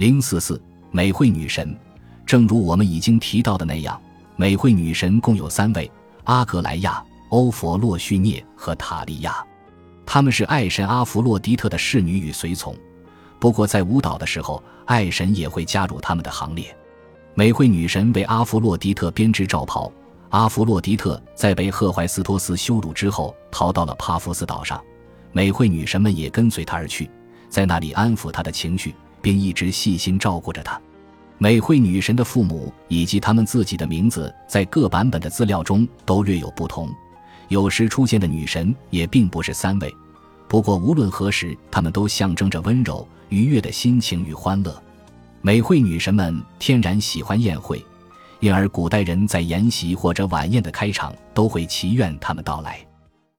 零四四美惠女神，正如我们已经提到的那样，美惠女神共有三位：阿格莱亚、欧佛洛绪涅和塔利亚。她们是爱神阿弗洛狄特的侍女与随从。不过，在舞蹈的时候，爱神也会加入他们的行列。美惠女神为阿弗洛狄特编织罩袍。阿弗洛狄特在被赫淮斯托斯羞辱之后，逃到了帕夫斯岛上，美惠女神们也跟随他而去，在那里安抚他的情绪。并一直细心照顾着她。美惠女神的父母以及他们自己的名字，在各版本的资料中都略有不同。有时出现的女神也并不是三位。不过无论何时，她们都象征着温柔、愉悦的心情与欢乐。美惠女神们天然喜欢宴会，因而古代人在筵席或者晚宴的开场都会祈愿他们到来。